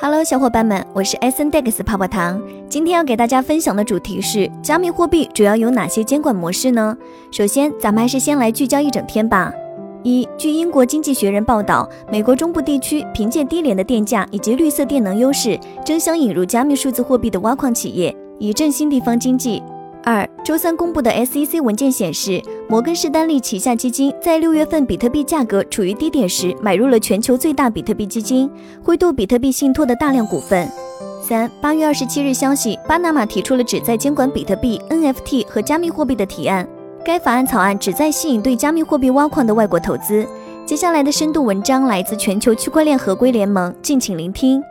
Hello，小伙伴们，我是 S N Dex 泡泡糖。今天要给大家分享的主题是加密货币主要有哪些监管模式呢？首先，咱们还是先来聚焦一整天吧。一，据英国经济学人报道，美国中部地区凭借低廉的电价以及绿色电能优势，争相引入加密数字货币的挖矿企业，以振兴地方经济。二，周三公布的 SEC 文件显示，摩根士丹利旗下基金在六月份比特币价格处于低点时，买入了全球最大比特币基金灰度比特币信托的大量股份。三，八月二十七日消息，巴拿马提出了旨在监管比特币、NFT 和加密货币的提案，该法案草案旨在吸引对加密货币挖矿的外国投资。接下来的深度文章来自全球区块链合规联盟，敬请聆听。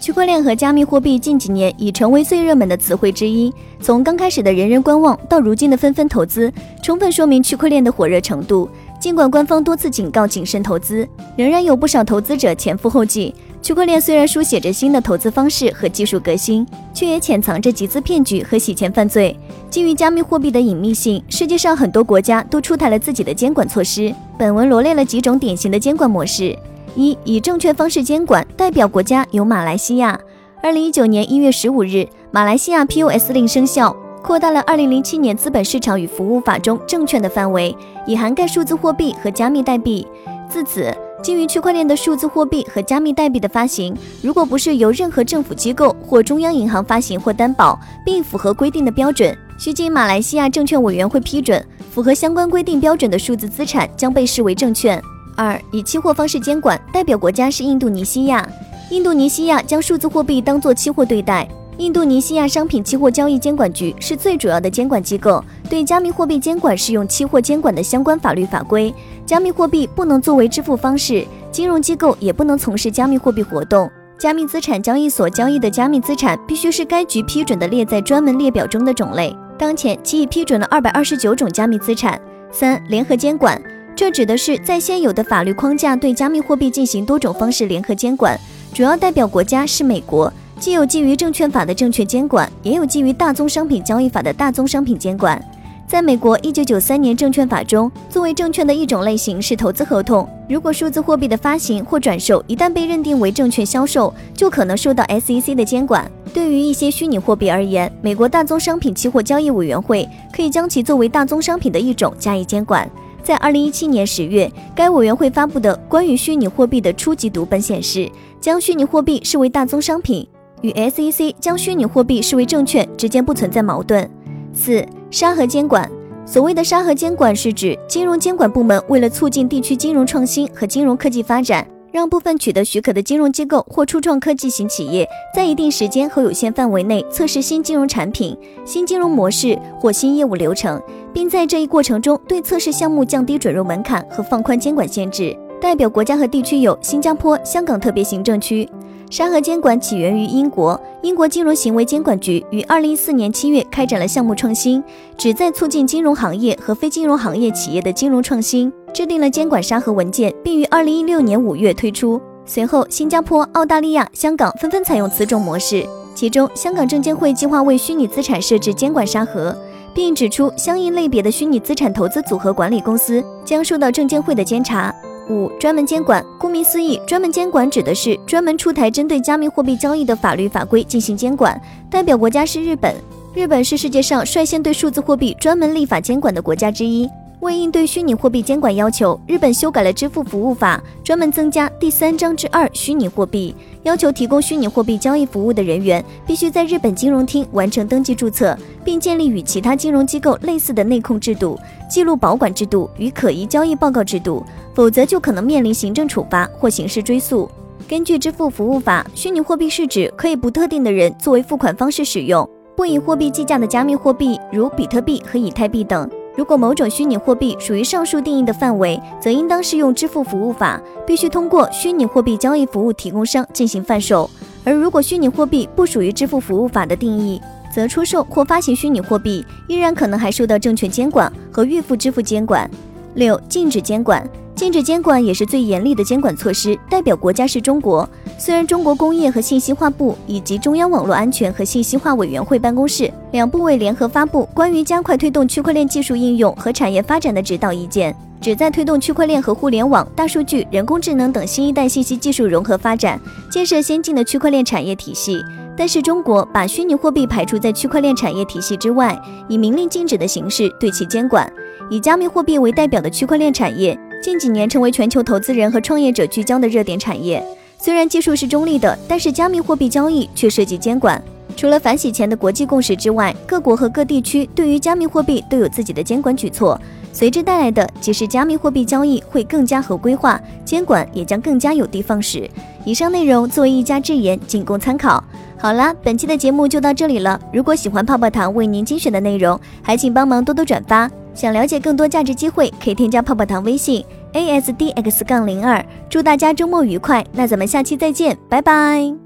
区块链和加密货币近几年已成为最热门的词汇之一。从刚开始的人人观望，到如今的纷纷投资，充分说明区块链的火热程度。尽管官方多次警告谨慎投资，仍然有不少投资者前赴后继。区块链虽然书写着新的投资方式和技术革新，却也潜藏着集资骗局和洗钱犯罪。基于加密货币的隐秘性，世界上很多国家都出台了自己的监管措施。本文罗列了几种典型的监管模式。一以证券方式监管，代表国家有马来西亚。二零一九年一月十五日，马来西亚 POS 令生效，扩大了二零零七年资本市场与服务法中证券的范围，以涵盖数字货币和加密代币。自此，基于区块链的数字货币和加密代币的发行，如果不是由任何政府机构或中央银行发行或担保，并符合规定的标准，需经马来西亚证券委员会批准，符合相关规定标准的数字资产将被视为证券。二以期货方式监管，代表国家是印度尼西亚。印度尼西亚将数字货币当作期货对待。印度尼西亚商品期货交易监管局是最主要的监管机构，对加密货币监管适用期货监管的相关法律法规。加密货币不能作为支付方式，金融机构也不能从事加密货币活动。加密资产交易所交易的加密资产必须是该局批准的列在专门列表中的种类。当前，其已批准了二百二十九种加密资产。三联合监管。这指的是在现有的法律框架对加密货币进行多种方式联合监管，主要代表国家是美国，既有基于证券法的证券监管，也有基于大宗商品交易法的大宗商品监管。在美国一九九三年证券法中，作为证券的一种类型是投资合同。如果数字货币的发行或转售一旦被认定为证券销售，就可能受到 SEC 的监管。对于一些虚拟货币而言，美国大宗商品期货交易委员会可以将其作为大宗商品的一种加以监管。在二零一七年十月，该委员会发布的关于虚拟货币的初级读本显示，将虚拟货币视为大宗商品，与 SEC 将虚拟货币视为证券之间不存在矛盾。四、沙盒监管。所谓的沙盒监管，是指金融监管部门为了促进地区金融创新和金融科技发展。让部分取得许可的金融机构或初创科技型企业，在一定时间和有限范围内测试新金融产品、新金融模式或新业务流程，并在这一过程中对测试项目降低准入门槛和放宽监管限制。代表国家和地区有新加坡、香港特别行政区。沙盒监管起源于英国，英国金融行为监管局于二零一四年七月开展了项目创新，旨在促进金融行业和非金融行业企业的金融创新，制定了监管沙盒文件，并于二零一六年五月推出。随后，新加坡、澳大利亚、香港纷纷采用此种模式，其中香港证监会计划为虚拟资产设置监管沙盒，并指出相应类别的虚拟资产投资组合管理公司将受到证监会的监察。五、专门监管。顾名思义，专门监管指的是专门出台针对加密货币交易的法律法规进行监管。代表国家是日本，日本是世界上率先对数字货币专门立法监管的国家之一。为应对虚拟货币监管要求，日本修改了支付服务法，专门增加第三章之二虚拟货币，要求提供虚拟货币交易服务的人员必须在日本金融厅完成登记注册，并建立与其他金融机构类似的内控制度、记录保管制度与可疑交易报告制度，否则就可能面临行政处罚或刑事追诉。根据支付服务法，虚拟货币是指可以不特定的人作为付款方式使用，不以货币计价的加密货币，如比特币和以太币等。如果某种虚拟货币属于上述定义的范围，则应当适用支付服务法，必须通过虚拟货币交易服务提供商进行贩售；而如果虚拟货币不属于支付服务法的定义，则出售或发行虚拟货币依然可能还受到证券监管和预付支付监管。六、禁止监管。禁止监管也是最严厉的监管措施，代表国家是中国。虽然中国工业和信息化部以及中央网络安全和信息化委员会办公室两部委联合发布关于加快推动区块链技术应用和产业发展的指导意见，旨在推动区块链和互联网、大数据、人工智能等新一代信息技术融合发展，建设先进的区块链产业体系。但是，中国把虚拟货币排除在区块链产业体系之外，以明令禁止的形式对其监管。以加密货币为代表的区块链产业，近几年成为全球投资人和创业者聚焦的热点产业。虽然技术是中立的，但是加密货币交易却涉及监管。除了反洗钱的国际共识之外，各国和各地区对于加密货币都有自己的监管举措，随之带来的即是加密货币交易会更加合规化，监管也将更加有的放矢。以上内容作为一家之言，仅供参考。好啦，本期的节目就到这里了。如果喜欢泡泡糖为您精选的内容，还请帮忙多多转发。想了解更多价值机会，可以添加泡泡糖微信 a s d x 杠零二。祝大家周末愉快，那咱们下期再见，拜拜。